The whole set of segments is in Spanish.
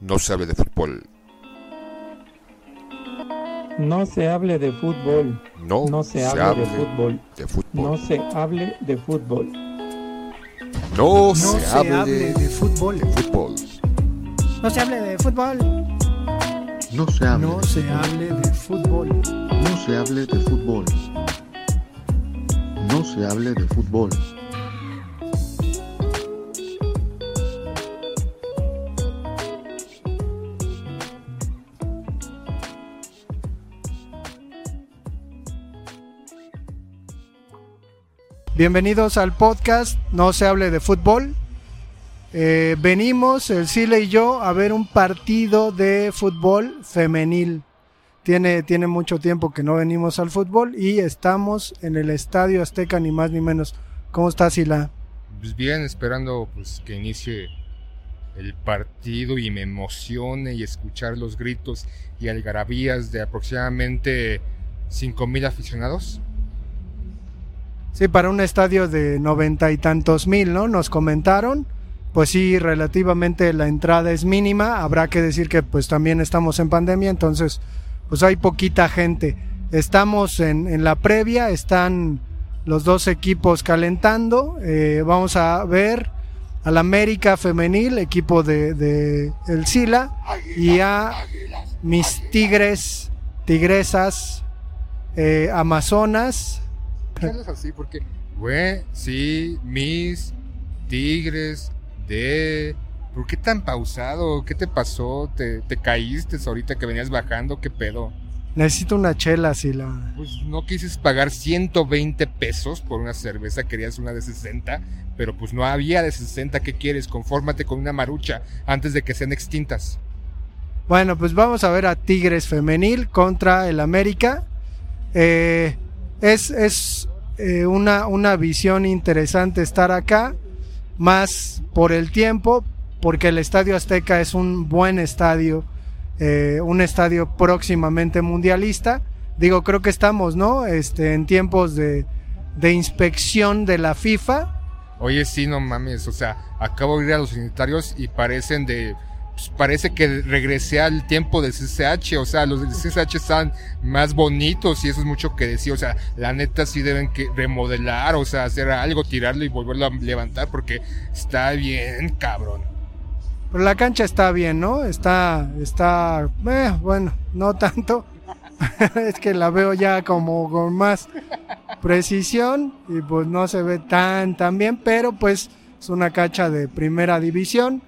no se hable de fútbol. No se hable de fútbol. No, No se hable de fútbol. de fútbol. No se hable de fútbol. No, No se, se hable, hable de fútbol. de fútbol. No se hable de fútbol. No se hable, No se hable de fútbol. no se hable de fútbol. No se hable de fútbol. Bienvenidos al podcast No se hable de fútbol. Eh, venimos, el Sile y yo, a ver un partido de fútbol femenil. Tiene, tiene mucho tiempo que no venimos al fútbol y estamos en el Estadio Azteca, ni más ni menos. ¿Cómo está Sila? Pues bien, esperando pues que inicie el partido y me emocione y escuchar los gritos y algarabías de aproximadamente 5000 aficionados. Sí, para un estadio de noventa y tantos mil, ¿no? Nos comentaron. Pues sí, relativamente la entrada es mínima. Habrá que decir que pues también estamos en pandemia, entonces pues hay poquita gente. Estamos en, la previa, están los dos equipos calentando. Eh, vamos a ver al América Femenil, equipo de, de El Sila, y a mis Tigres, Tigresas, eh, Amazonas. ¿Qué hablas así? Porque, güey, sí, mis tigres de... ¿Por qué tan pausado? ¿Qué te pasó? ¿Te, te caíste ahorita que venías bajando? ¿Qué pedo? Necesito una chela, Sila. Pues no quises pagar 120 pesos por una cerveza, querías una de 60, pero pues no había de 60, ¿qué quieres? Confórmate con una marucha antes de que sean extintas. Bueno, pues vamos a ver a Tigres Femenil contra el América. Eh, es es eh, una, una visión interesante estar acá, más por el tiempo, porque el Estadio Azteca es un buen estadio, eh, un estadio próximamente mundialista. Digo, creo que estamos, ¿no? Este, en tiempos de, de inspección de la FIFA. Oye, sí, no mames, o sea, acabo de ir a los sanitarios y parecen de... pues, parece que regresé al tiempo del CCH, o sea, los del CCH están más bonitos y eso es mucho que decir, o sea, la neta sí deben que remodelar, o sea, hacer algo, tirarlo y volverlo a levantar porque está bien, cabrón. Pero la cancha está bien, ¿no? Está, está, eh, bueno, no tanto. es que la veo ya como con más precisión y pues no se ve tan, tan bien, pero pues es una cancha de primera división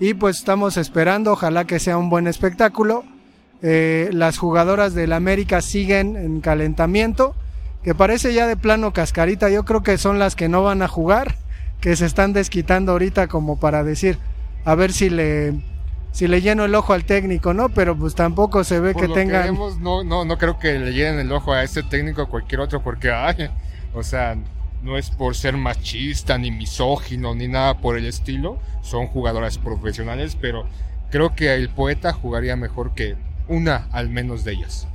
y pues estamos esperando, ojalá que sea un buen espectáculo. Eh, las jugadoras del América siguen en calentamiento, que parece ya de plano cascarita, yo creo que son las que no van a jugar, que se están desquitando ahorita como para decir, a ver si le si le lleno el ojo al técnico, ¿no? Pero pues tampoco se ve Por que lo tengan vemos, no, no, no creo que le llenen el ojo a este técnico o cualquier otro porque, ay, o sea, no es por ser machista, ni misógino, ni nada por el estilo. Son jugadoras profesionales, pero creo que el poeta jugaría mejor que una al menos de ellas.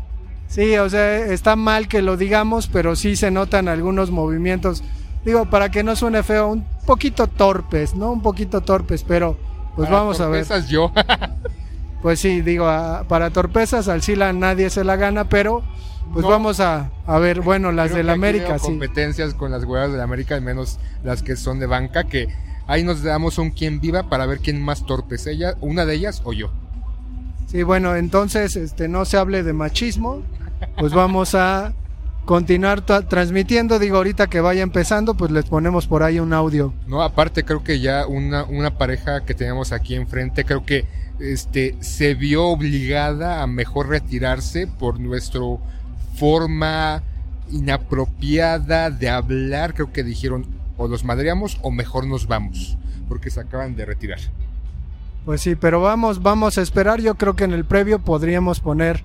Sí, o sea, está mal que lo digamos, pero sí se notan algunos movimientos. Digo, para que no suene feo, un poquito torpes, ¿no? Un poquito torpes, pero pues Para vamos a ver. torpezas yo. Pues sí, digo, para torpezas al Sila nadie se la gana, pero pues No. vamos a, a ver, bueno, las Creo del aquí América, veo sí. competencias con las jugadoras del América, al menos las que son de banca, que ahí nos damos un quien viva para ver quién más torpes, ella, una de ellas o yo. Sí, bueno, entonces este no se hable de machismo, pues vamos a continuar tra- transmitiendo, digo, ahorita que vaya empezando, pues les ponemos por ahí un audio. No, aparte creo que ya una, una pareja que teníamos aquí enfrente, creo que este se vio obligada a mejor retirarse por nuestra forma inapropiada de hablar. Creo que dijeron o los madreamos o mejor nos vamos, porque se acaban de retirar. Pues sí, pero vamos, vamos a esperar. Yo creo que en el previo podríamos poner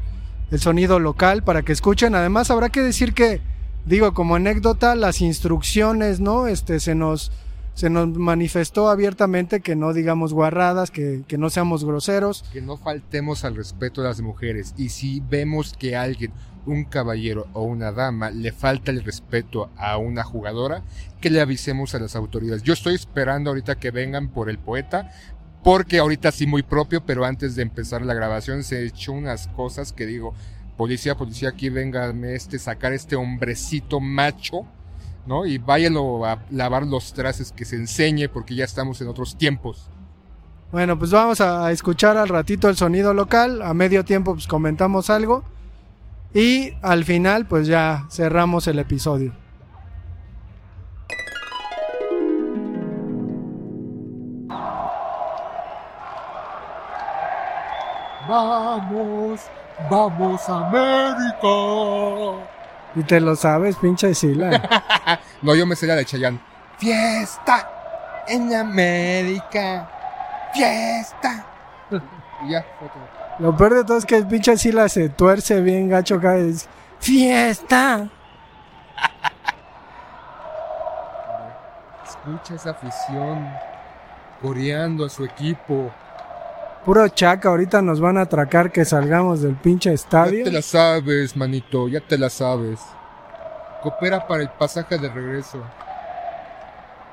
el sonido local para que escuchen. Además, habrá que decir que, digo, como anécdota, las instrucciones, ¿no? Este se nos se nos manifestó abiertamente que no digamos guarradas, que, que no seamos groseros. Que no faltemos al respeto de las mujeres y si vemos que alguien, un caballero o una dama, le falta el respeto a una jugadora, que le avisemos a las autoridades. Yo estoy esperando ahorita que vengan por el poeta porque ahorita sí muy propio, pero antes de empezar la grabación se echó unas cosas que digo, policía, policía, aquí véngame este, sacar este hombrecito macho, ¿no? Y váyalo a lavar los trastes, que se enseñe, porque ya estamos en otros tiempos. Bueno, pues vamos a escuchar al ratito el sonido local. A medio tiempo pues comentamos algo. Y al final pues ya cerramos el episodio. Vamos, vamos América. Y te lo sabes, pinche Sila. No, yo me sé la de Chayanne. Fiesta en América. Fiesta. Y ya, fue todo. Lo peor de todo es que el pinche Sila se tuerce bien gacho acá. dice, ¡Fiesta! Escucha esa afición coreando a su equipo. Puro chaca, ahorita nos van a atracar que salgamos del pinche Ya estadio. te la sabes, manito, ya te la sabes. Coopera para el pasaje de regreso.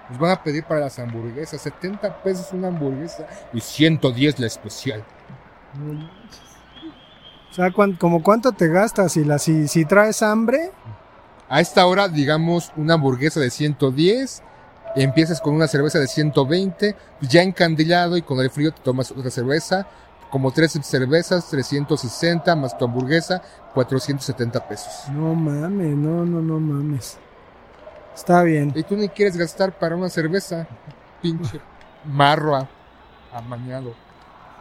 Nos van a pedir para las hamburguesas, 70 pesos una hamburguesa y 110 la especial. O sea, ¿cuán- como cuánto te gastas si, la, si, si traes hambre? A esta hora, digamos, una hamburguesa de 110, empiezas con una cerveza de 120, ya encandilado y con el frío te tomas otra cerveza, como tres cervezas, 360 más tu hamburguesa, 470 pesos. No mames, no, no, no mames. Está bien. Y tú ni quieres gastar para una cerveza, pinche marro a- amañado.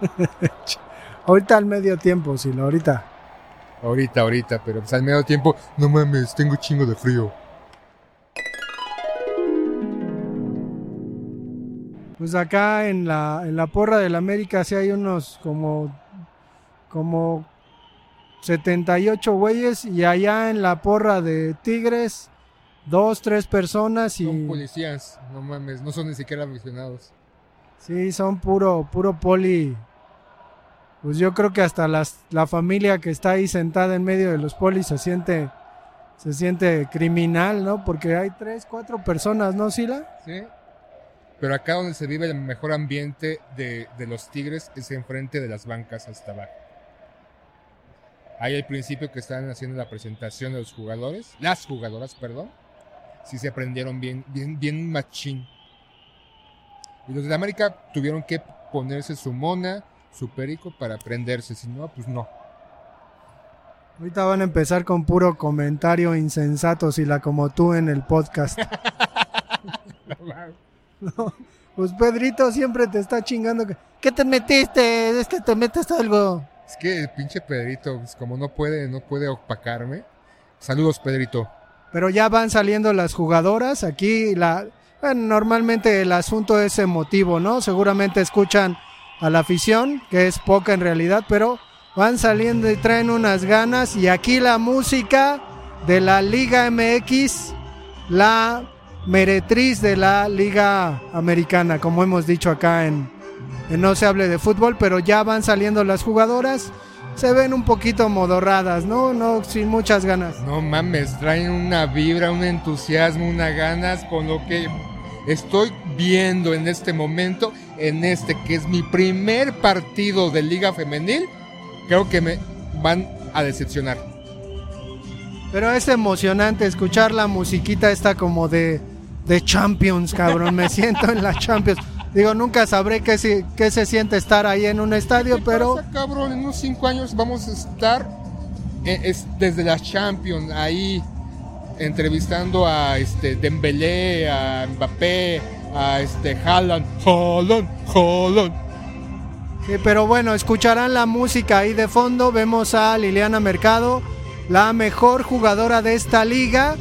Ahorita al medio tiempo, Sila, ahorita. Ahorita, ahorita, pero pues al medio tiempo, no mames, tengo chingo de frío. Pues acá en la, en la porra del América sí hay unos como, como 78 güeyes y allá en la porra de Tigres, dos, tres personas y Son policías, no mames, no son ni siquiera aficionados. sí, son puro, puro poli. Pues yo creo que hasta las, la familia que está ahí sentada en medio de los polis se siente, se siente criminal, ¿no? Porque hay tres, cuatro personas, ¿no, Sila? ¿Sí? Pero acá donde se vive el mejor ambiente de, de los Tigres es enfrente de las bancas hasta abajo. Ahí al principio que están haciendo la presentación de los jugadores, las jugadoras, perdón, sí se aprendieron bien, bien, bien machín. Y los de América tuvieron que ponerse su mona, su perico para aprenderse, si no, pues no. Ahorita van a empezar con puro comentario insensato, Sila, como tú en el podcast. No, pues Pedrito siempre te está chingando. que, ¿Qué te metiste? Es que te metes algo. Es que el pinche Pedrito, pues, como no puede, no puede opacarme. Saludos, Pedrito. Pero ya van saliendo las jugadoras. Aquí la, bueno, normalmente el asunto es emotivo, ¿no? Seguramente escuchan a la afición, que es poca en realidad, pero van saliendo y traen unas ganas. Y aquí la música de la Liga MX, la meretriz de la Liga Americana, como hemos dicho acá en, en No se hable de fútbol, pero ya van saliendo las jugadoras. Se ven un poquito modorradas, ¿no? No, sin muchas ganas. No mames, traen una vibra, un entusiasmo, unas ganas con lo que estoy viendo en este momento, en este que es mi primer partido de Liga Femenil. Creo que me van a decepcionar. Pero es emocionante escuchar la musiquita esta como de, de Champions, cabrón. Me siento en la Champions. Digo, nunca sabré qué, se- qué se siente estar ahí en un estadio, ¿Qué pero pasa, cabrón, en unos cinco años vamos a estar eh, es, desde la Champions ahí entrevistando a este Dembélé, a Mbappé, a este Haaland, Haaland, Haaland. Sí, pero bueno, escucharán la música ahí de fondo. Vemos a Liliana Mercado, la mejor jugadora de esta liga.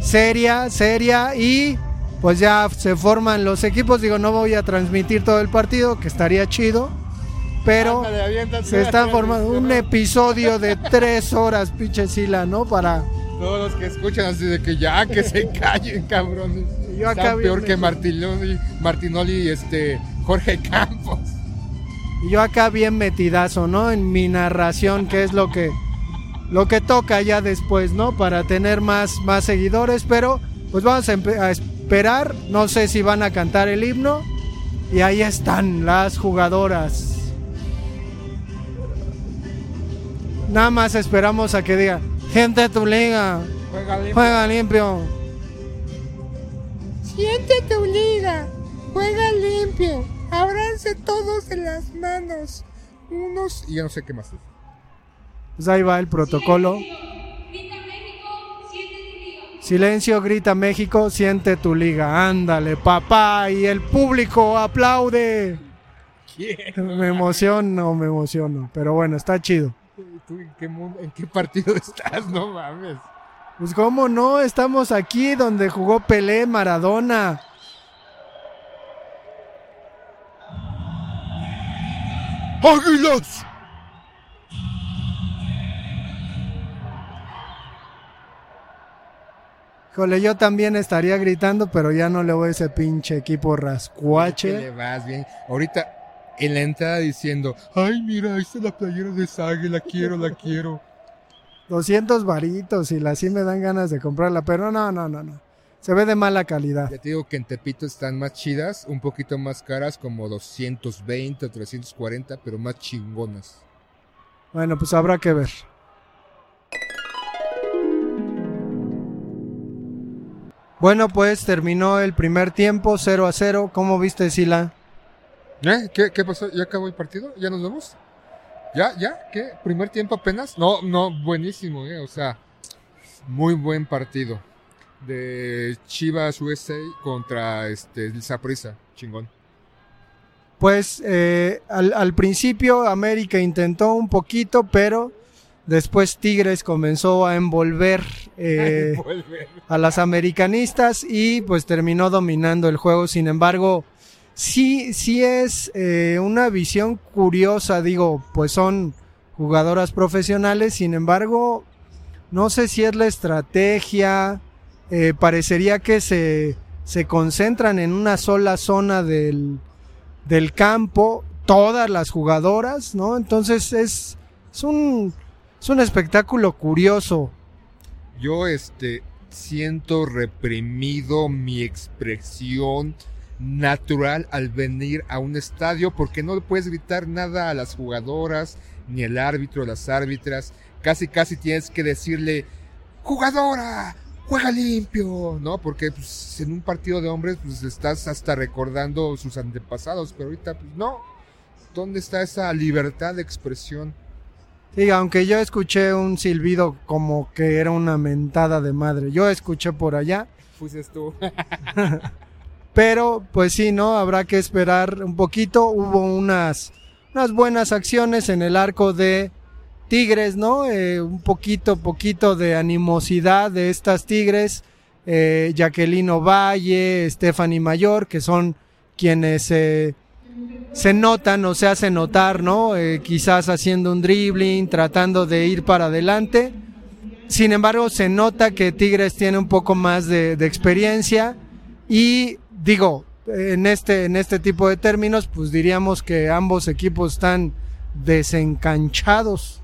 Seria, seria y pues ya se forman los equipos. Digo, no voy a transmitir todo el partido, que estaría chido. Pero Ándale, se está formando un episodio de tres horas, pinche Sila, ¿no? Para... Todos los que escuchan así de que ya que se callen, cabrones. Yo acá bien peor que. Martinoli, Martinoli y este Jorge Campos. Y yo acá bien metidazo, ¿no? En mi narración, que es lo que lo que toca ya después, ¿no? Para tener más más seguidores, pero pues vamos a, esperar, no sé si van a cantar el himno, Y ahí están las jugadoras. Nada más esperamos a que diga, gente de tu liga, Juega limpio. juega limpio. Siente tu liga. Juega limpio. Ábranse todos de las manos. Unos. Y ya no sé qué más es. Pues ahí va el protocolo. Silencio, grita México, siente tu liga. Ándale, papá. Y el público aplaude. Me emociono, me emociono. Pero bueno, está chido. ¿Tú en qué, mundo- en qué partido estás? No mames. Pues cómo no, estamos aquí donde jugó Pelé, Maradona. ¡Águilas! Híjole, yo también estaría gritando, pero ya no le voy a ese pinche equipo le rascuache. vas bien. Ahorita en la entrada diciendo, ay, mira, ahí está la playera de Sague, la quiero, la quiero. 200 varitos y la sí me dan ganas de comprarla, pero no, no, no, no. Se ve de mala calidad. Ya te digo que en Tepito están más chidas, un poquito más caras, como 220 o 340, pero más chingonas. Bueno, pues habrá que ver. Bueno, pues terminó el primer tiempo, 0 a 0. ¿Cómo viste, Sila? ¿Eh? ¿Qué, ¿Qué pasó? ¿Ya acabó el partido? ¿Ya nos vemos? ¿Ya? ¿Ya? ¿Qué? ¿Primer tiempo apenas? No, no, buenísimo, ¿eh? O sea, muy buen partido. De Chivas USA contra este, el Saprissa. Chingón. Pues eh, al, al principio América intentó un poquito, pero después Tigres comenzó a envolver eh, Vuelve. a las americanistas y pues terminó dominando el juego. Sin embargo, sí, sí es eh, una visión curiosa, digo, pues son jugadoras profesionales, sin embargo, no sé si es la estrategia, eh, parecería que se, se concentran en una sola zona del, del campo, todas las jugadoras, ¿no? Entonces es, es, un, es un espectáculo curioso. Yo, este, siento reprimido mi expresión natural al venir a un estadio porque no le puedes gritar nada a las jugadoras, ni el árbitro, las árbitras. Casi, casi tienes que decirle, jugadora, juega limpio, ¿no? Porque pues, en un partido de hombres, pues estás hasta recordando sus antepasados, pero ahorita, pues no. ¿Dónde está esa libertad de expresión? Sí, aunque yo escuché un silbido como que era una mentada de madre. Yo escuché por allá. Fuiste tú. Pero, pues sí, ¿no? Habrá que esperar un poquito. Hubo unas, unas buenas acciones en el arco de Tigres, ¿no? Eh, un poquito, poquito de animosidad de estas Tigres. Eh, Jacqueline Valle, Stephanie Mayor, que son quienes se notan o se hacen notar, ¿no? Eh, quizás haciendo un dribbling, tratando de ir para adelante. Sin embargo, se nota que Tigres tiene un poco más de, de experiencia y digo, en este, en este tipo de términos, pues diríamos que ambos equipos están desencanchados.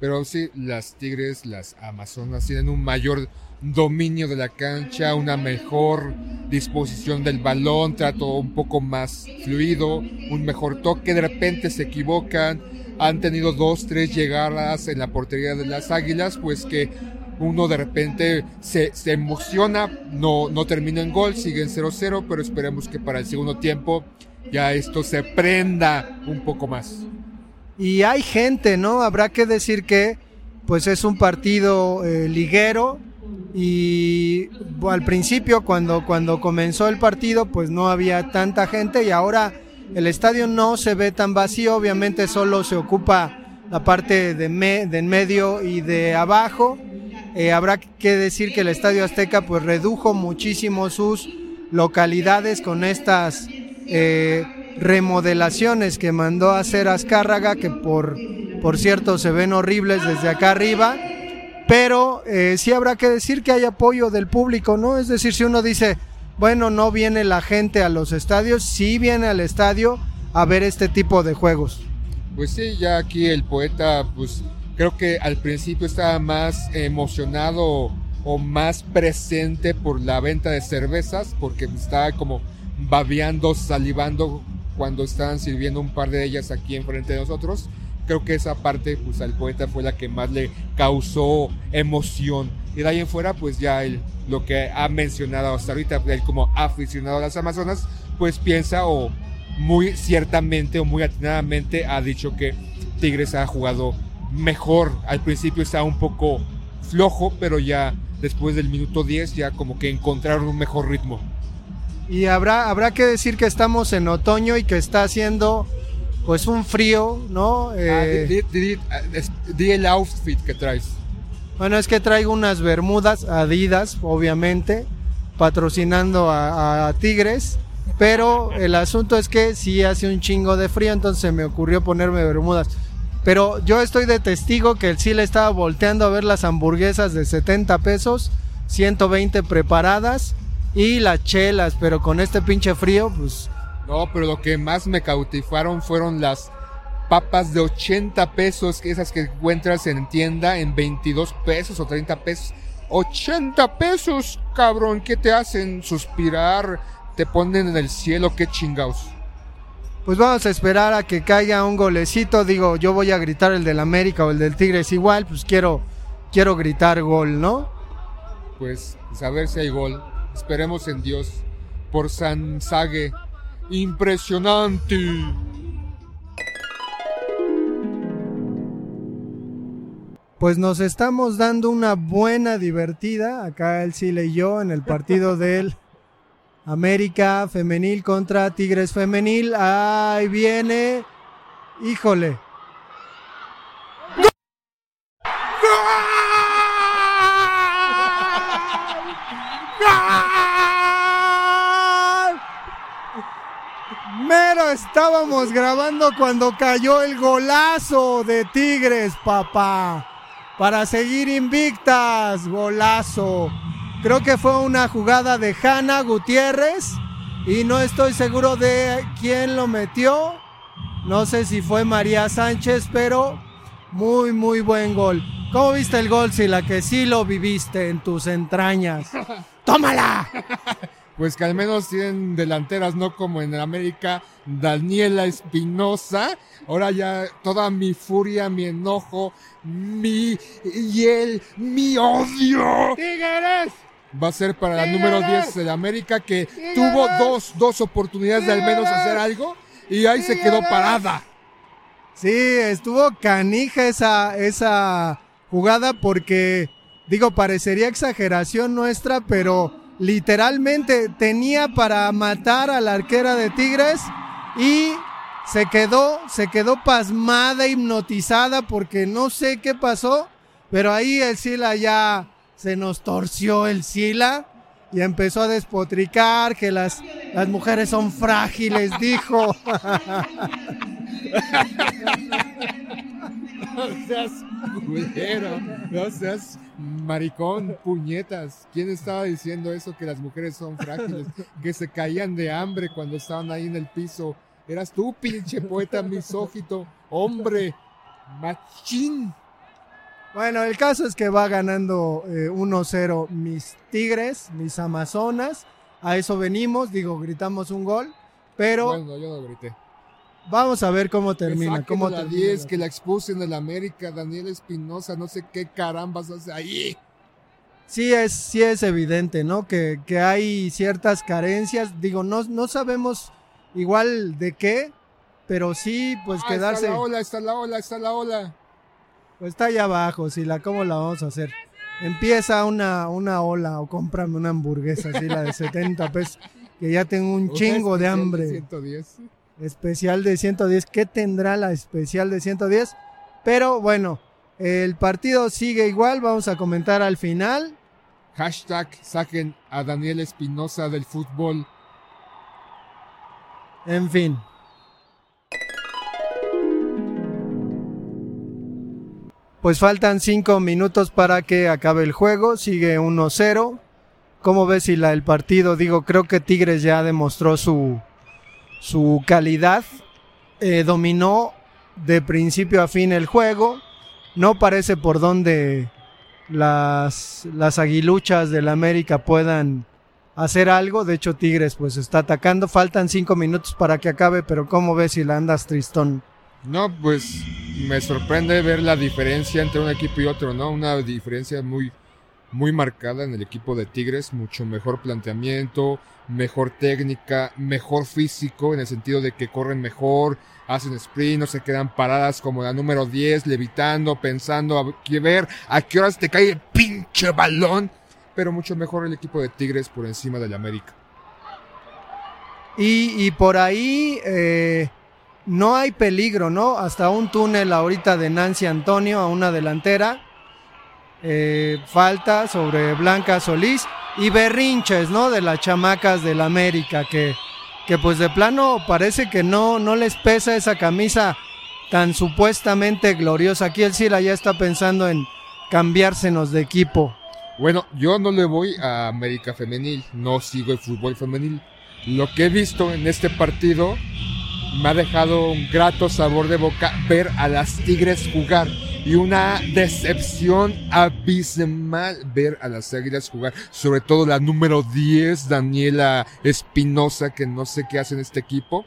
Pero sí, las Tigres, las Amazonas tienen un mayor dominio de la cancha, una mejor disposición del balón, trato un poco más fluido, un mejor toque, de repente se equivocan, han tenido dos, tres llegadas en la portería de las Águilas, pues que uno de repente se, se emociona, no, no termina en gol, siguen 0-0, pero esperemos que para el segundo tiempo ya esto se prenda un poco más. Y hay gente, ¿no? Habrá que decir que pues es un partido eh, liguero y al principio cuando, cuando comenzó el partido pues no había tanta gente y ahora el estadio no se ve tan vacío, obviamente solo se ocupa la parte de, me, de en medio y de abajo. Eh, habrá que decir que el Estadio Azteca pues redujo muchísimo sus localidades con estas eh, remodelaciones que mandó a hacer Azcárraga, que por, por cierto se ven horribles desde acá arriba, pero eh, sí habrá que decir que hay apoyo del público, ¿no? Es decir, si uno dice, bueno, no viene la gente a los estadios, sí viene al estadio a ver este tipo de juegos. Pues sí, ya aquí el poeta, pues creo que al principio estaba más emocionado o más presente por la venta de cervezas, porque estaba como babeando, salivando cuando estaban sirviendo un par de ellas aquí enfrente de nosotros. Creo que esa parte, pues al poeta fue la que más le causó emoción. Y de ahí en fuera, pues ya él, lo que ha mencionado hasta ahorita, él como aficionado a las Amazonas, pues piensa o muy ciertamente o muy atinadamente ha dicho que Tigres ha jugado mejor. Al principio estaba un poco flojo, pero ya después del minuto 10 ya como que encontraron un mejor ritmo. Y habrá, habrá que decir que estamos en otoño y que está haciendo pues un frío, ¿no? Ah, Eh, di, di- di- ah, es- di el outfit que traes. Bueno, es que traigo unas bermudas Adidas, obviamente, patrocinando a, a Tigres. Pero el asunto es que sí hace un chingo de frío, entonces me ocurrió ponerme bermudas. Pero yo estoy de testigo que el sí le estaba volteando a ver las hamburguesas de 70 pesos, 120 preparadas y las chelas, pero con este pinche frío, pues No, pero lo que más me cautivaron fueron las papas de 80 pesos, esas que encuentras en tienda en 22 pesos o 30 pesos. 80 pesos, cabrón, ¿qué te hacen suspirar? Te ponen en el cielo, qué chingados. Pues vamos a esperar a que caiga un golecito. Digo, yo voy a gritar el del América o el del Tigres igual, pues quiero, quiero gritar gol, ¿no? Pues, pues a ver si hay gol. Esperemos en Dios. Por San Sague. Impresionante. Pues nos estamos dando una buena divertida, acá el Chile y yo, en el partido del América Femenil contra Tigres Femenil. Ahí viene. Híjole. Mero estábamos grabando cuando cayó el golazo de Tigres, papá. Para seguir invictas, golazo. Creo que fue una jugada de Hanna Gutiérrez y no estoy seguro de quién lo metió. No sé si fue María Sánchez, pero muy, muy buen gol. ¿Cómo viste el gol, Sila? Que sí lo viviste en tus entrañas. ¡Tómala! Pues que al menos tienen delanteras, no como en América, Daniela Espinosa. Ahora ya toda mi furia, mi enojo, mi hiel, mi odio. ¡Tigres! Va a ser para la número 10 de América que tuvo dos, dos oportunidades de al menos hacer algo y ahí se quedó parada. Sí, estuvo canija esa, esa jugada porque, digo, parecería exageración nuestra, pero literalmente tenía para matar a la arquera de Tigres y se quedó, se quedó pasmada, hipnotizada porque no sé qué pasó, pero ahí el Sila ya se nos torció el Sila y empezó a despotricar que las, las mujeres son frágiles, dijo. No seas culero, no seas maricón, puñetas. ¿Quién estaba diciendo eso? Que las mujeres son frágiles, que se caían de hambre cuando estaban ahí en el piso. Eras tú, pinche poeta misógito, hombre, machín. Bueno, el caso es que va ganando eh, 1-0 mis Tigres, mis Amazonas. A eso venimos, digo, gritamos un gol, pero Bueno, yo no grité. vamos a ver cómo termina. Que Cómo la termina. 10, que la expulsen del América, Daniel Espinosa, no sé qué carambas hace ahí. Sí es, sí es evidente, ¿no? Que, que hay ciertas carencias. Digo, no, no sabemos igual de qué, pero sí, pues Ah, quedarse. Está la ola, está la ola, está la ola. Pues está allá abajo, Sila, ¿cómo la vamos a hacer? Empieza una, una ola o cómprame una hamburguesa, así la de 70 pesos, que ya tengo un chingo de hambre. 110. especial de 110. ¿Qué tendrá la especial de 110? Pero bueno, el partido sigue igual. Vamos a comentar al final. Hashtag saquen a Daniel Espinosa del fútbol. En fin. Pues faltan 5 minutos para que acabe el juego. Sigue 1-0. ¿Cómo ves si la el partido? Digo, creo que Tigres ya demostró su, su calidad. Eh, dominó de principio a fin el juego. No parece por donde las, las aguiluchas del América puedan hacer algo. De hecho, Tigres pues está atacando. Faltan cinco minutos para que acabe, pero ¿cómo ves si la andas tristón? No, pues me sorprende ver la diferencia entre un equipo y otro, ¿no? Una diferencia muy, muy marcada en el equipo de Tigres, mucho mejor planteamiento, mejor técnica, mejor físico, en el sentido de que corren mejor, hacen sprint, no se quedan paradas como la número 10, levitando, pensando a que ver a qué horas te cae el pinche balón, pero mucho mejor el equipo de Tigres por encima del América. Y, y por ahí eh, no hay peligro, ¿no? Hasta un túnel ahorita de Nancy Antonio a una delantera. Eh, falta sobre Blanca Solís y berrinches, ¿no? De las chamacas del América, que, que pues de plano parece que no, no les pesa esa camisa tan supuestamente gloriosa. Aquí el Sila ya está pensando en cambiársenos de equipo. Bueno, yo no le voy a América Femenil, no sigo el fútbol femenil. Lo que he visto en este partido me ha dejado un grato sabor de boca ver a las Tigres jugar y una decepción abismal ver a las Águilas jugar, sobre todo la número 10, Daniela Espinosa, que no sé qué hace en este equipo,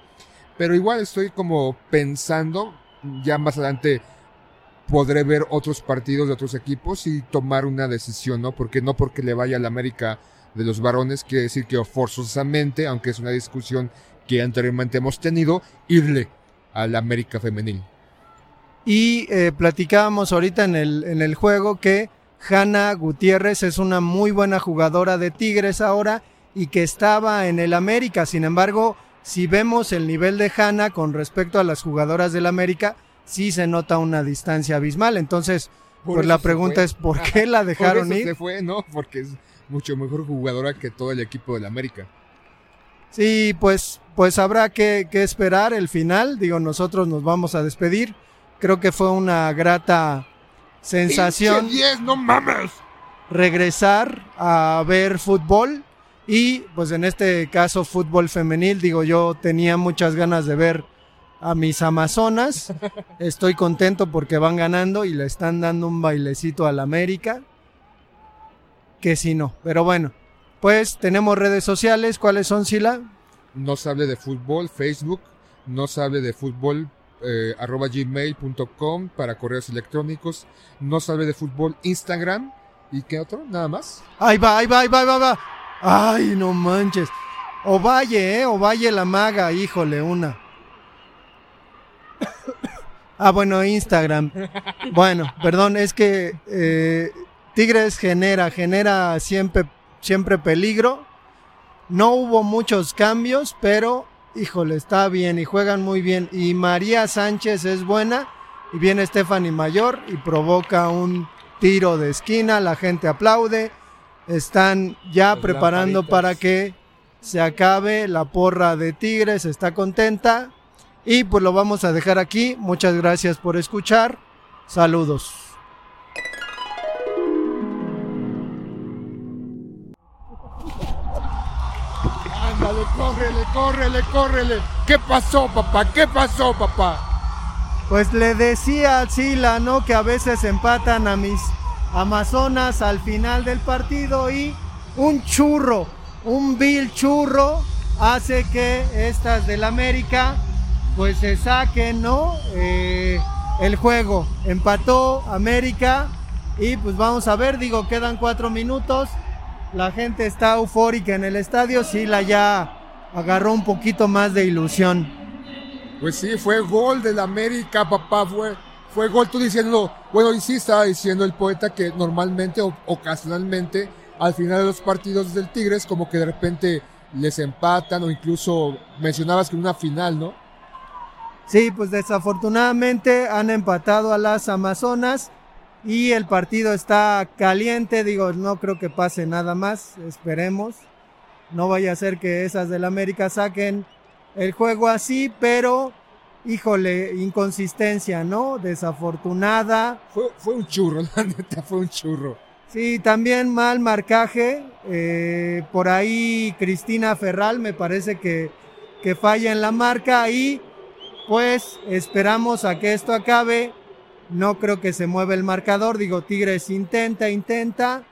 pero igual estoy como pensando, ya más adelante podré ver otros partidos de otros equipos y tomar una decisión, ¿no? Porque no porque le vaya a la América de los varones quiere decir que forzosamente, aunque es una discusión que anteriormente hemos tenido, irle a la América femenil. Y eh, platicábamos ahorita en el, en el juego que Hanna Gutiérrez es una muy buena jugadora de Tigres ahora y que estaba en el América. Sin embargo, si vemos el nivel de Hanna con respecto a las jugadoras del América, sí se nota una distancia abismal. Entonces, Por pues la pregunta es ¿por qué la dejaron Por eso ir? se fue, ¿no? Porque es mucho mejor jugadora que todo el equipo del América. Sí, pues, pues habrá que, que esperar el final. Digo, nosotros nos vamos a despedir. Creo que fue una grata sensación ¡Pinche 10, no mames! regresar a ver fútbol y pues en este caso fútbol femenil. Digo, yo tenía muchas ganas de ver a mis amazonas. Estoy contento porque van ganando y le están dando un bailecito al América. Que si no, pero bueno. Pues tenemos redes sociales. ¿Cuáles son, Sila? No se hable de fútbol, Facebook. No se hable de fútbol, eh, arroba gmail.com para correos electrónicos. No se hable de fútbol, Instagram. ¿Y qué otro? Nada más. Ahí va, ahí va, ahí va, ahí va, ahí va. Ay, no manches. Ovalle, eh, Ovalle la maga, híjole, una. Ah, bueno, Instagram. Bueno, perdón, es que eh, Tigres genera, genera siempre, siempre peligro. No hubo muchos cambios, pero híjole, está bien y juegan muy bien. Y María Sánchez es buena y viene Stephanie Mayor y provoca un tiro de esquina, la gente aplaude. Están ya preparando lamparitas. para que se acabe la porra de Tigres, está contenta. Y pues lo vamos a dejar aquí. Muchas gracias por escuchar. Saludos. Ándale, córrele, córrele, córrele. ¿Qué pasó, papá? ¿Qué pasó, papá? Pues le decía a Sila, ¿no? Que a veces empatan a mis Amazonas al final del partido y un churro, un vil churro hace que estas del América pues se saquen, ¿no? Eh, el juego. Empató América y pues vamos a ver, digo, quedan cuatro minutos. La gente está eufórica en el estadio. Sila ya agarró un poquito más de ilusión. Pues sí, fue gol del América, papá, fue, fue gol tú diciendo, bueno, y sí estaba diciendo el poeta que normalmente o ocasionalmente al final de los partidos del Tigres como que de repente les empatan o incluso mencionabas que en una final, ¿no? Sí, pues desafortunadamente han empatado a las Amazonas y el partido está caliente. Digo, no creo que pase nada más. Esperemos. No vaya a ser que esas del América saquen el juego así, pero híjole, inconsistencia, ¿no? Desafortunada. Fue, fue un churro, la neta, fue un churro. Sí, también mal marcaje. eh, por ahí Cristina Ferral me parece que, que falla en la marca y pues esperamos a que esto acabe. No creo que se mueva el marcador. Digo, Tigres intenta, intenta.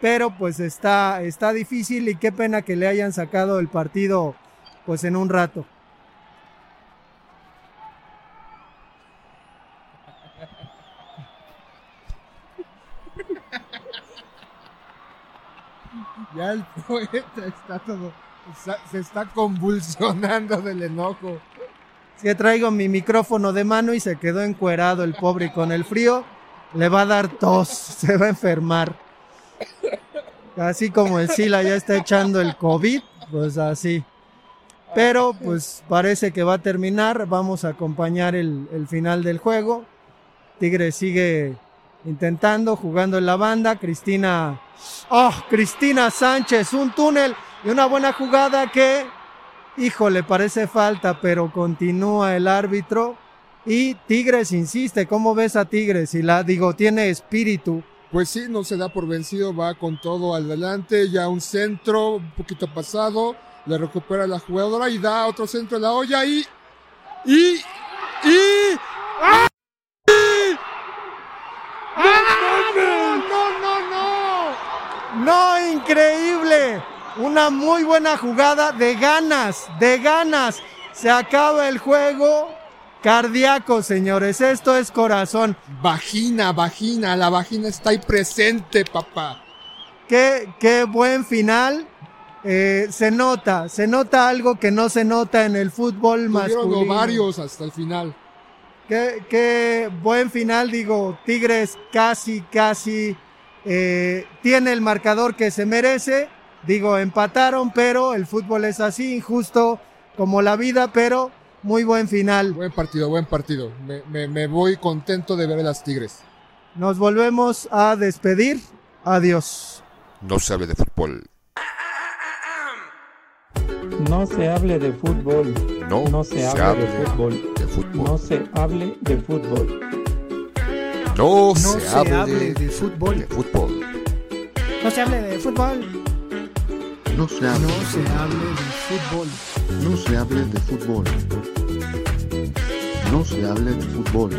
pero pues está, está difícil y qué pena que le hayan sacado el partido pues en un rato. Ya el poeta está todo. Se está convulsionando del enojo. Si traigo mi micrófono de mano y se quedó encuerado el pobre con el frío le va a dar tos, se va a enfermar. Así como el Sila ya está echando el COVID, pues así. Pero pues parece que va a terminar, vamos a acompañar el, el final del juego. Tigre sigue intentando, jugando en la banda. Cristina, oh, Cristina Sánchez, un túnel y una buena jugada que, híjole, parece falta, pero continúa el árbitro. Y Tigres insiste, ¿cómo ves a Tigres? Y la digo, tiene espíritu. Pues sí, no se da por vencido, va con todo adelante, ya un centro, un poquito pasado, le recupera la jugadora y da otro centro a la olla y... y... y... ¡Ah! ¡No, no, no, no! No, increíble. Una muy buena jugada de ganas, de ganas. Se acaba el juego. Cardíaco, señores. Esto es corazón. Vagina, vagina, la vagina está ahí presente, papá. Qué, qué buen final. Eh, se nota, se nota algo que no se nota en el fútbol Tuvieron masculino. varios hasta el final. Qué, qué buen final, digo, Tigres casi, casi eh, tiene el marcador que se merece. Digo, empataron, pero el fútbol es así, injusto como la vida, pero muy buen final. Buen partido, buen partido. Me, me, me voy contento de ver a las Tigres. Nos volvemos a despedir. Adiós. No se hable de fútbol. No se hable de fútbol. No, No se hable de fútbol. de fútbol. No se hable de fútbol. No, No se, hable, hable de de fútbol. fútbol. No se hable de fútbol. No se hable, No se hable de fútbol. no se hable de fútbol. No se hable de fútbol.